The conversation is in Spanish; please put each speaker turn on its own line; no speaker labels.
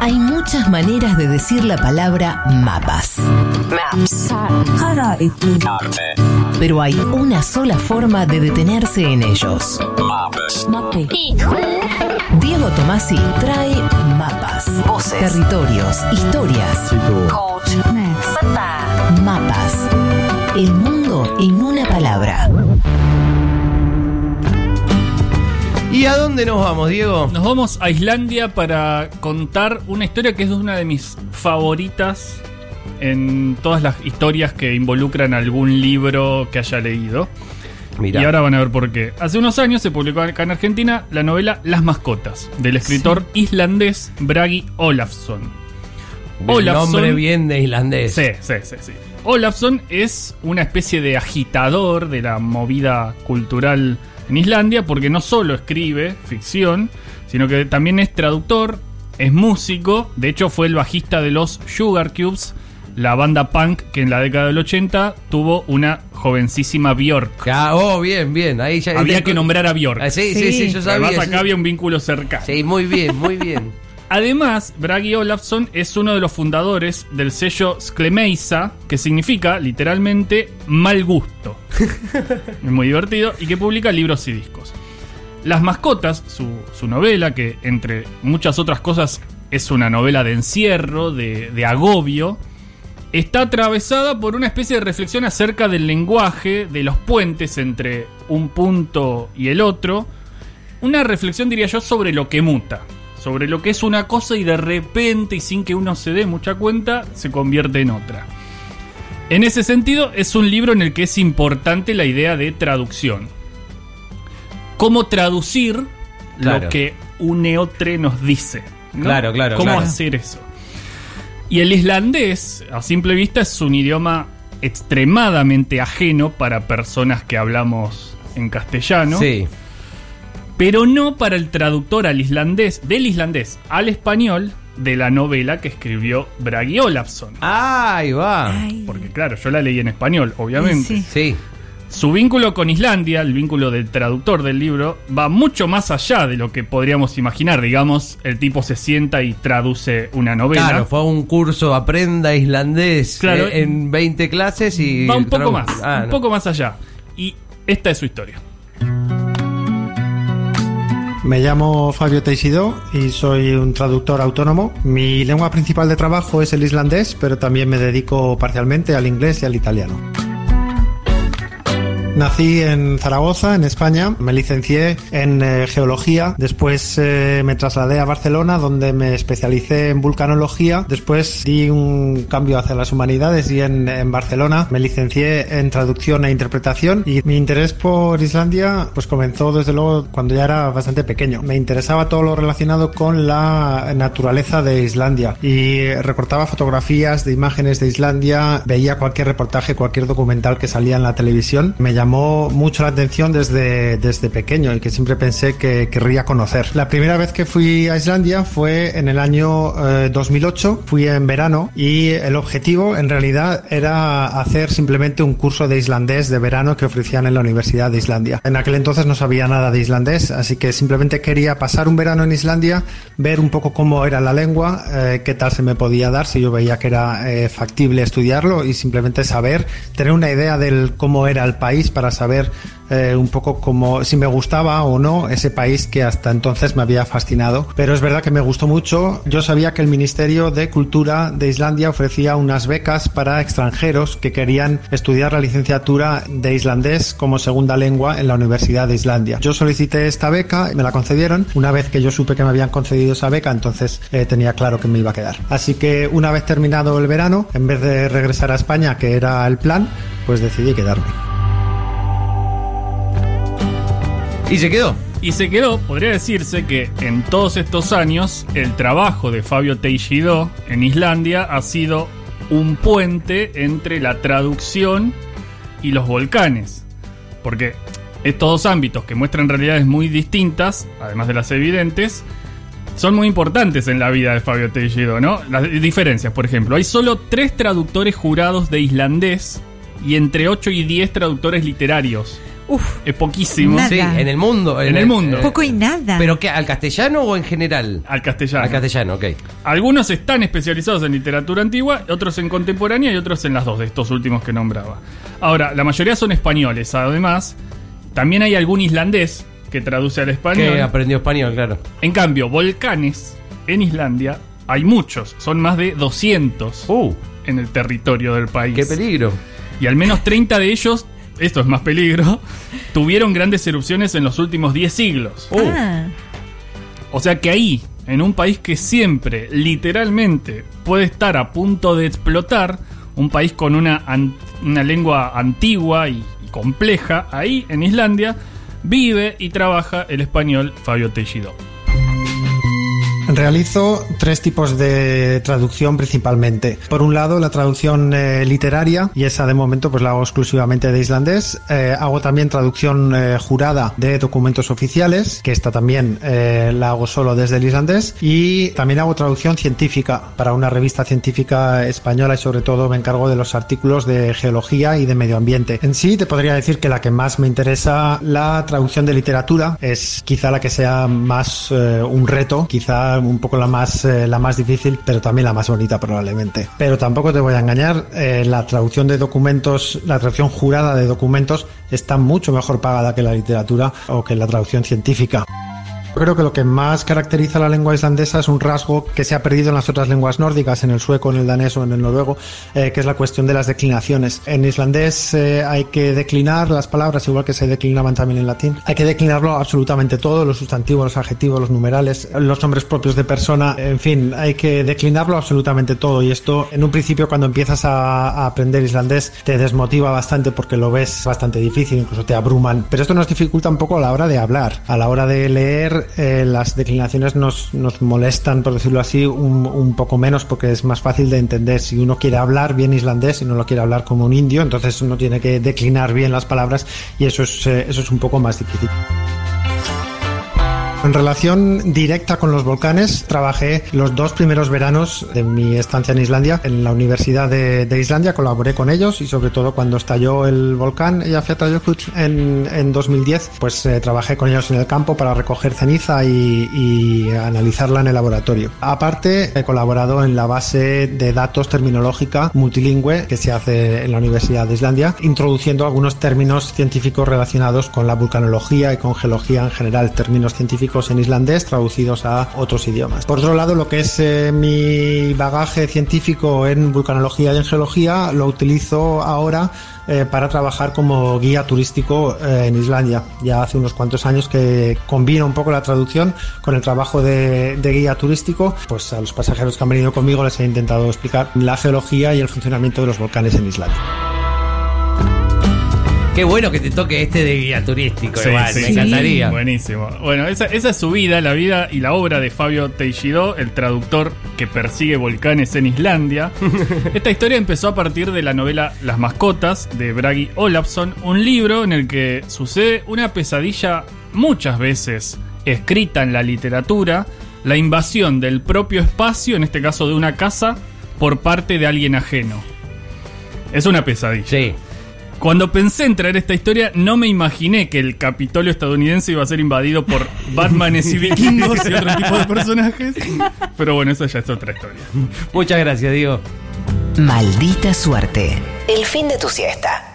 Hay muchas maneras de decir la palabra mapas. Maps. Pero hay una sola forma de detenerse en ellos. Diego Tomasi trae mapas, voces, territorios, historias. Mapas. El mundo en una palabra.
¿Y a dónde nos vamos, Diego?
Nos vamos a Islandia para contar una historia que es una de mis favoritas en todas las historias que involucran algún libro que haya leído.
Mirá.
Y ahora van a ver por qué. Hace unos años se publicó acá en Argentina la novela Las mascotas, del escritor islandés Bragi Olafsson.
El nombre bien de islandés.
Sí, sí, sí, sí. Olafsson es una especie de agitador de la movida cultural en Islandia porque no solo escribe ficción, sino que también es traductor, es músico, de hecho fue el bajista de los Sugar Cubes, la banda punk que en la década del 80 tuvo una jovencísima Bjork.
Ah, oh, bien, bien. Ahí ya
Había que nombrar a Bjork.
Ah, sí, sí, sí, yo sabía.
Además
sí.
acá había un vínculo cercano.
Sí, muy bien, muy bien.
Además, Bragi Olafsson es uno de los fundadores del sello Sklemeisa, que significa literalmente mal gusto. es muy divertido y que publica libros y discos. Las mascotas, su, su novela, que entre muchas otras cosas es una novela de encierro, de, de agobio, está atravesada por una especie de reflexión acerca del lenguaje, de los puentes entre un punto y el otro. Una reflexión, diría yo, sobre lo que muta, sobre lo que es una cosa y de repente, y sin que uno se dé mucha cuenta, se convierte en otra. En ese sentido, es un libro en el que es importante la idea de traducción. Cómo traducir
Claro.
lo que un eotre nos dice. ¿no?
Claro, claro,
¿Cómo
claro.
hacer eso? Y el islandés, a simple vista, es un idioma extremadamente ajeno para personas que hablamos en castellano,
Sí.
Pero no para el traductor al islandés, del islandés al español de la novela que escribió Bragi Olafsson.
Ahí va.
Porque claro, yo la leí en español, obviamente.
Sí.
Sí.
Su vínculo con Islandia, el vínculo del traductor del libro, va mucho más allá de lo que podríamos imaginar. Digamos, el tipo se sienta y traduce una novela.
Claro, fue a un curso Aprenda Islandés
Claro.
eh, en 20 clases y...
Va un poco más,
Ah,
un
no.
poco más allá. Y esta es su historia.
Me llamo Fabio Teixidó y soy un traductor autónomo. Mi lengua principal de trabajo es el islandés, pero también me dedico parcialmente al inglés y al italiano. Nací en Zaragoza, en España. Me licencié en eh, geología. Después eh, me trasladé a Barcelona, donde me especialicé en vulcanología. Después di un cambio hacia las humanidades y en, en Barcelona me licencié en traducción e interpretación. Y mi interés por Islandia pues comenzó desde luego cuando ya era bastante pequeño. Me interesaba todo lo relacionado con la naturaleza de Islandia y recortaba fotografías de imágenes de Islandia, veía cualquier reportaje, cualquier documental que salía en la televisión. Me llamó mucho la atención desde, desde pequeño y que siempre pensé que querría conocer. La primera vez que fui a Islandia fue en el año eh, 2008, fui en verano y el objetivo en realidad era hacer simplemente un curso de islandés de verano que ofrecían en la Universidad de Islandia. En aquel entonces no sabía nada de islandés, así que simplemente quería pasar un verano en Islandia, ver un poco cómo era la lengua, eh, qué tal se me podía dar, si yo veía que era eh, factible estudiarlo y simplemente saber, tener una idea del cómo era el país para saber eh, un poco como si me gustaba o no ese país que hasta entonces me había fascinado. Pero es verdad que me gustó mucho. Yo sabía que el Ministerio de Cultura de Islandia ofrecía unas becas para extranjeros que querían estudiar la licenciatura de islandés como segunda lengua en la Universidad de Islandia. Yo solicité esta beca, me la concedieron. Una vez que yo supe que me habían concedido esa beca, entonces eh, tenía claro que me iba a quedar. Así que una vez terminado el verano, en vez de regresar a España, que era el plan, pues decidí quedarme.
Y se quedó.
Y se quedó, podría decirse que en todos estos años el trabajo de Fabio Teixidó en Islandia ha sido un puente entre la traducción y los volcanes. Porque estos dos ámbitos que muestran realidades muy distintas, además de las evidentes, son muy importantes en la vida de Fabio Teixidó, ¿no? Las diferencias, por ejemplo, hay solo tres traductores jurados de islandés y entre 8 y 10 traductores literarios
Uf,
Es poquísimo.
Nada.
Sí, en el mundo.
En el mundo.
poco y nada.
¿Pero qué? ¿Al castellano o en general?
Al castellano.
Al castellano, ok.
Algunos están especializados en literatura antigua, otros en contemporánea y otros en las dos de estos últimos que nombraba. Ahora, la mayoría son españoles, además. También hay algún islandés que traduce al español.
Que aprendió español, claro.
En cambio, volcanes en Islandia hay muchos, son más de 200
Uh,
en el territorio del país.
qué peligro.
Y al menos 30 de ellos, esto es más peligro, tuvieron grandes erupciones en los últimos 10 siglos.
Uh,
Ah,
O sea que ahí, en un país que siempre, literalmente, puede estar a punto de explotar, un país con una, an- una lengua antigua y, y compleja, ahí en Islandia, vive y trabaja el español Fabio Teixidó.
Realizo tres tipos de traducción principalmente. Por un lado, la traducción eh, literaria, y esa de momento pues la hago exclusivamente de islandés. Eh, hago también traducción eh, jurada de documentos oficiales, que esta también eh, la hago solo desde el islandés. Y también hago traducción científica para una revista científica española y sobre todo me encargo de los artículos de geología y de medio ambiente. En sí, te podría decir que la que más me interesa, la traducción de literatura, es quizá la que sea más un reto, quizá un poco la más, eh, la más difícil, pero también la más bonita probablemente. Pero tampoco te voy a engañar, eh, la traducción de documentos, la traducción jurada de documentos está mucho mejor pagada que la literatura o que la traducción científica. Creo que lo que más caracteriza a la lengua islandesa es un rasgo que se ha perdido en las otras lenguas nórdicas, en el sueco, en el danés o en el noruego, eh, que es la cuestión de las declinaciones. En islandés eh, hay que declinar las palabras igual que se declinaban también en latín. Hay que declinarlo absolutamente todo, los sustantivos, los adjetivos, los numerales, los nombres propios de persona, en fin, hay que declinarlo absolutamente todo. Y esto, en un principio, cuando empiezas a, a aprender islandés, te desmotiva bastante porque lo ves bastante difícil, incluso te abruman. Pero esto nos dificulta un poco a la hora de hablar, a la hora de leer eh, las declinaciones nos, nos molestan, por decirlo así, un, un poco menos porque es más fácil de entender. Si uno quiere hablar bien islandés y no lo quiere hablar como un indio, entonces uno tiene que declinar bien las palabras y eso es, eh, eso es un poco más difícil. En relación directa con los volcanes, trabajé los dos primeros veranos de mi estancia en Islandia, en la Universidad de, de Islandia, colaboré con ellos y sobre todo cuando estalló el volcán Eyjafjallajökull en, en 2010, pues eh, trabajé con ellos en el campo para recoger ceniza y, y analizarla en el laboratorio. Aparte, he colaborado en la base de datos terminológica multilingüe que se hace en la Universidad de Islandia, introduciendo algunos términos científicos relacionados con la vulcanología y con geología en general, términos científicos en islandés traducidos a otros idiomas. Por otro lado, lo que es eh, mi bagaje científico en vulcanología y en geología lo utilizo ahora eh, para trabajar como guía turístico eh, en Islandia. Ya hace unos cuantos años que combino un poco la traducción con el trabajo de, de guía turístico. Pues a los pasajeros que han venido conmigo les he intentado explicar la geología y el funcionamiento de los volcanes en Islandia.
Qué bueno que te toque este de guía turístico,
Sí,
igual,
sí.
me encantaría.
Buenísimo. Bueno, esa, esa es su vida, la vida y la obra de Fabio Teixidó, el traductor que persigue volcanes en Islandia. Esta historia empezó a partir de la novela Las mascotas de Bragi Olafsson, un libro en el que sucede una pesadilla muchas veces escrita en la literatura, la invasión del propio espacio, en este caso de una casa, por parte de alguien ajeno. Es una pesadilla.
Sí.
Cuando pensé en traer esta historia, no me imaginé que el Capitolio estadounidense iba a ser invadido por Batmanes y vikingos y otro tipo de personajes. Pero bueno, eso ya es otra historia.
Muchas gracias, Diego.
Maldita suerte. El fin de tu siesta.